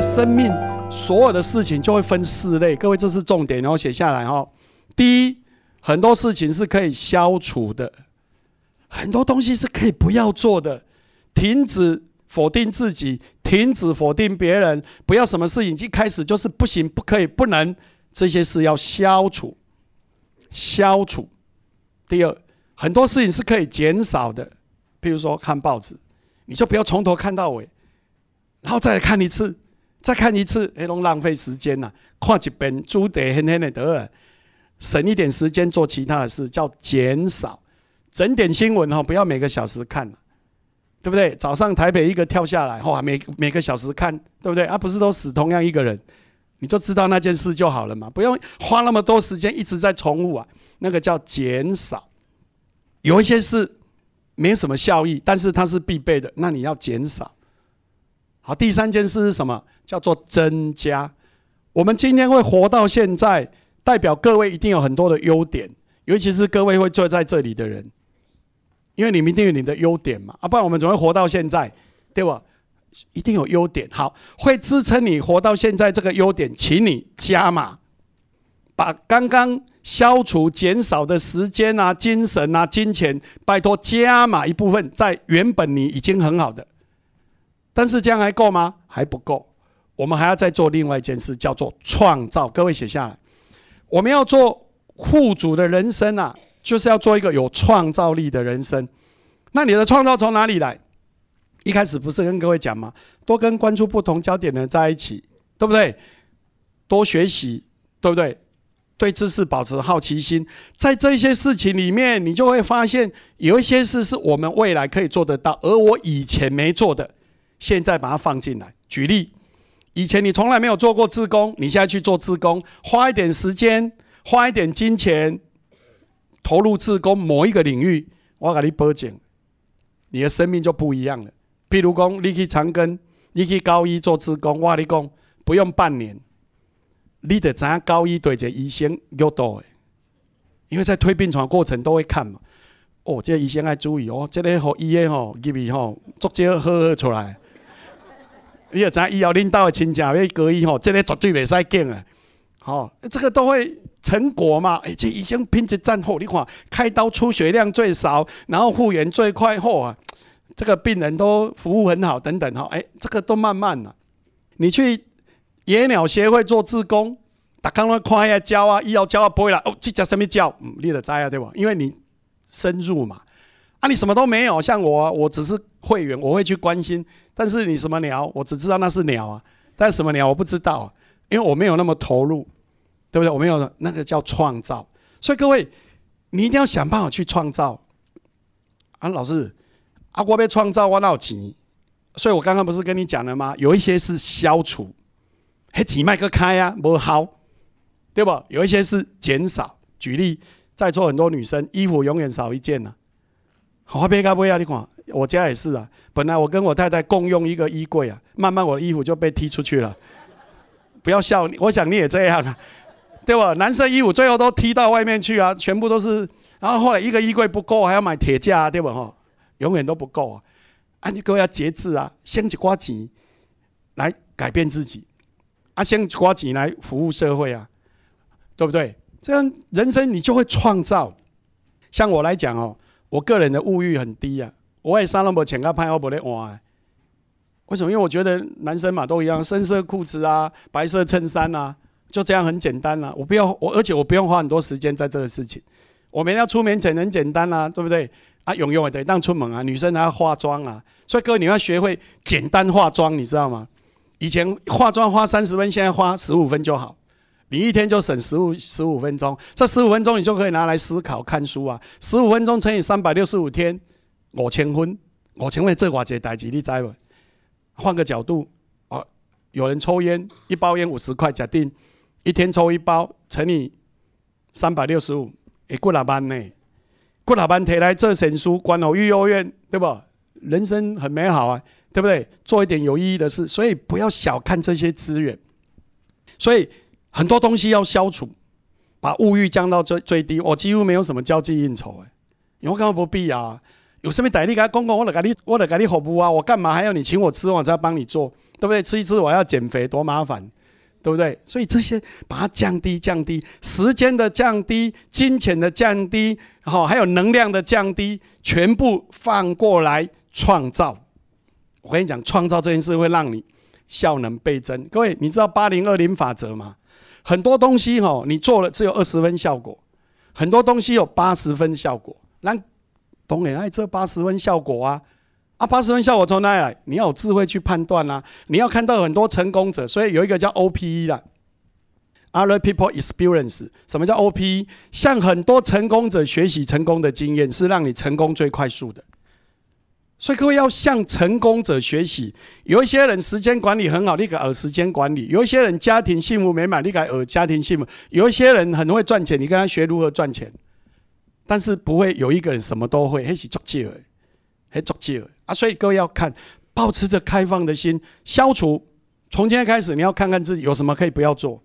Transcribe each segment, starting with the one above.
生命所有的事情就会分四类。各位，这是重点，然后写下来哈。第一，很多事情是可以消除的，很多东西是可以不要做的，停止否定自己，停止否定别人，不要什么事情一开始就是不行、不可以、不能，这些事要消除，消除。第二，很多事情是可以减少的，比如说看报纸，你就不要从头看到尾。然后再来看一次，再看一次，哎，拢浪费时间呐！看一本书得很很的得，省一点时间做其他的事，叫减少。整点新闻哈，不要每个小时看对不对？早上台北一个跳下来，哇，每每个小时看，对不对？啊，不是都死同样一个人，你就知道那件事就好了嘛，不用花那么多时间一直在重复啊。那个叫减少。有一些事没什么效益，但是它是必备的，那你要减少。好，第三件事是什么？叫做增加。我们今天会活到现在，代表各位一定有很多的优点，尤其是各位会坐在这里的人，因为你们一定有你的优点嘛，啊，不然我们怎么会活到现在，对吧？一定有优点。好，会支撑你活到现在这个优点，请你加码，把刚刚消除、减少的时间啊、精神啊、金钱，拜托加码一部分，在原本你已经很好的。但是这样还够吗？还不够，我们还要再做另外一件事，叫做创造。各位写下来，我们要做富足的人生啊，就是要做一个有创造力的人生。那你的创造从哪里来？一开始不是跟各位讲吗？多跟关注不同焦点的人在一起，对不对？多学习，对不对？对知识保持好奇心，在这些事情里面，你就会发现有一些事是我们未来可以做得到，而我以前没做的。现在把它放进来。举例，以前你从来没有做过自工，你现在去做自工，花一点时间，花一点金钱，投入自工某一个领域，我给你保证，你的生命就不一样了。譬如讲，你去长庚，你去高一做自工，我跟你讲，不用半年，你得知影高一对着医生有多的，因为在推病床过程都会看嘛。哦，这医生要注意哦，这个吼医院吼入面吼，足少好好出来。你要知以后领导的亲戚要隔医吼，这个绝对袂使见啊！吼，这个都会成果嘛？哎，这医生品质赞好，你看开刀出血量最少，然后复原最快，吼啊！这个病人都服务很好，等等哈，哎，这个都慢慢了。你去野鸟协会做志工，大家都看下教啊，医药教啊，不会啦。哦，这叫什么教？嗯，你得知啊，对吧？因为你深入嘛。啊，你什么都没有，像我，我只是会员，我会去关心。但是你什么鸟，我只知道那是鸟啊，但是什么鸟我不知道，因为我没有那么投入，对不对？我没有那个叫创造，所以各位，你一定要想办法去创造。啊，老师，啊，我被创造我闹钱，所以我刚刚不是跟你讲了吗？有一些是消除，还几麦克开啊，不好，对不？有一些是减少。举例，在座很多女生衣服永远少一件呢。好，别干不要你看，我家也是啊。本来我跟我太太共用一个衣柜啊，慢慢我的衣服就被踢出去了。不要笑，我想你也这样啊，对吧？男生衣服最后都踢到外面去啊，全部都是。然后后来一个衣柜不够，还要买铁架，对吧？哈，永远都不够啊。啊，你各位要节制啊，先去花钱来改变自己，啊，先花钱来服务社会啊，对不对？这样人生你就会创造。像我来讲哦。我个人的物欲很低啊，我也上那么钱个拍我不得换。为什么？因为我觉得男生嘛都一样，深色裤子啊，白色衬衫啊，就这样很简单啊。我不要我，而且我不用花很多时间在这个事情。我们要出门前很简单啊，对不对？啊，用用得当出门啊，女生还要化妆啊，所以各位你要学会简单化妆，你知道吗？以前化妆花三十分，现在花十五分就好。你一天就省十五十五分钟，这十五分钟你就可以拿来思考看书啊！十五分钟乘以三百六十五天，五千分，五千分这偌济代志，你知无？换个角度，哦，有人抽烟，一包烟五十块，假定一天抽一包，乘以三百六十五，会过老班呢？过老班提来做神书，关好育幼院，对不？人生很美好啊，对不对？做一点有意义的事，所以不要小看这些资源，所以。很多东西要消除，把物欲降到最最低。我几乎没有什么交际应酬，哎，因为根本不必啊。有什么歹力给他公公，我来给你，我来给你服务啊！我干嘛还要你请我吃，我才帮你做，对不对？吃一吃我要减肥，多麻烦，对不对？所以这些把它降低，降低时间的降低，金钱的降低，然后还有能量的降低，全部放过来创造。我跟你讲，创造这件事会让你效能倍增。各位，你知道八零二零法则吗？很多东西哈，你做了只有二十分效果，很多东西有八十分效果。那懂然爱这八十分效果啊，啊，八十分效果从哪里来？你要有智慧去判断啦。你要看到很多成功者，所以有一个叫 OPE 的，Other People Experience。什么叫 OPE？向很多成功者学习成功的经验，是让你成功最快速的。所以各位要向成功者学习。有一些人时间管理很好，你改耳时间管理；有一些人家庭幸福美满，你改耳家庭幸福；有一些人很会赚钱，你跟他学如何赚钱。但是不会有一个人什么都会，还是作贱，还作贱啊！所以各位要看，保持着开放的心，消除。从今天开始，你要看看自己有什么可以不要做。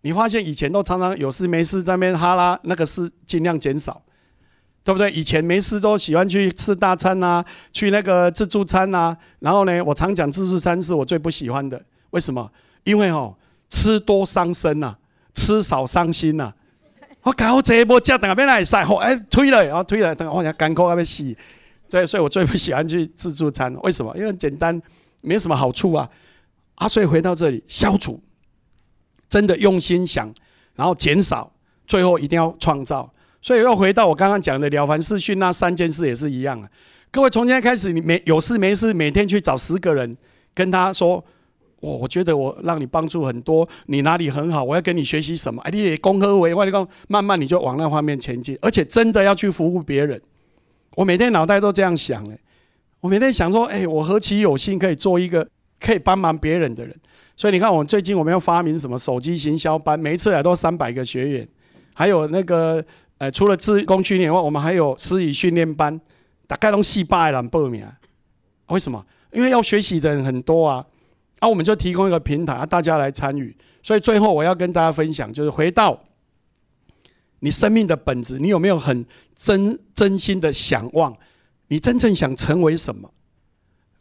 你发现以前都常常有事没事在那边哈拉，那个事尽量减少。对不对？以前没事都喜欢去吃大餐呐，去那个自助餐呐。然后呢，我常讲自助餐是我最不喜欢的。为什么？因为哦，吃多伤身呐，吃少伤心呐。我搞这波叫等下边来晒，好哎推了，然后推了，等下我讲干口那边洗。所以，所以我最不喜欢去自助餐。为什么？因为简单，没什么好处啊。啊，所以回到这里，消除，真的用心想，然后减少，最后一定要创造。所以又回到我刚刚讲的了凡四训那三件事也是一样啊。各位从今天开始，你没有事没事，每天去找十个人，跟他说：“我我觉得我让你帮助很多，你哪里很好，我要跟你学习什么？”哎，你恭贺我，我你讲，慢慢你就往那方面前进，而且真的要去服务别人。我每天脑袋都这样想哎，我每天想说：“哎，我何其有幸可以做一个可以帮忙别人的人。”所以你看，我最近我们要发明什么手机行销班，每一次来都三百个学员，还有那个。呃，除了自工训练外，我们还有私语训练班，大概拢四百人报名。为什么？因为要学习的人很多啊，啊，我们就提供一个平台，大家来参与。所以最后我要跟大家分享，就是回到你生命的本质，你有没有很真真心的想望？你真正想成为什么？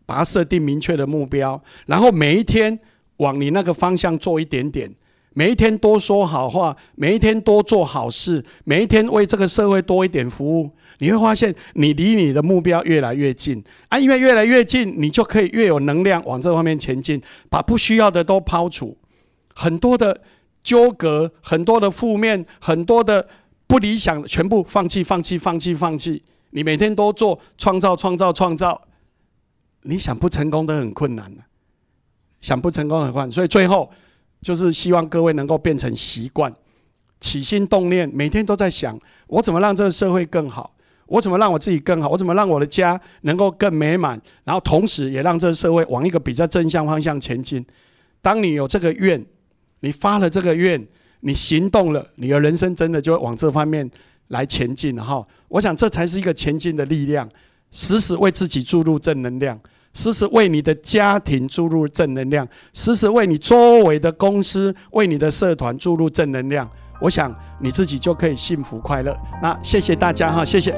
把它设定明确的目标，然后每一天往你那个方向做一点点。每一天多说好话，每一天多做好事，每一天为这个社会多一点服务，你会发现你离你的目标越来越近啊！因为越来越近，你就可以越有能量往这方面前进，把不需要的都抛除，很多的纠葛、很多的负面、很多的不理想，全部放弃、放弃、放弃、放弃。你每天都做创造、创造、创造，你想不成功都很困难想不成功很困难，所以最后。就是希望各位能够变成习惯，起心动念，每天都在想我怎么让这个社会更好，我怎么让我自己更好，我怎么让我的家能够更美满，然后同时也让这个社会往一个比较正向方向前进。当你有这个愿，你发了这个愿，你行动了，你的人生真的就会往这方面来前进哈。我想这才是一个前进的力量，时时为自己注入正能量。时时为你的家庭注入正能量，时时为你周围的公司、为你的社团注入正能量，我想你自己就可以幸福快乐。那谢谢大家哈，谢谢。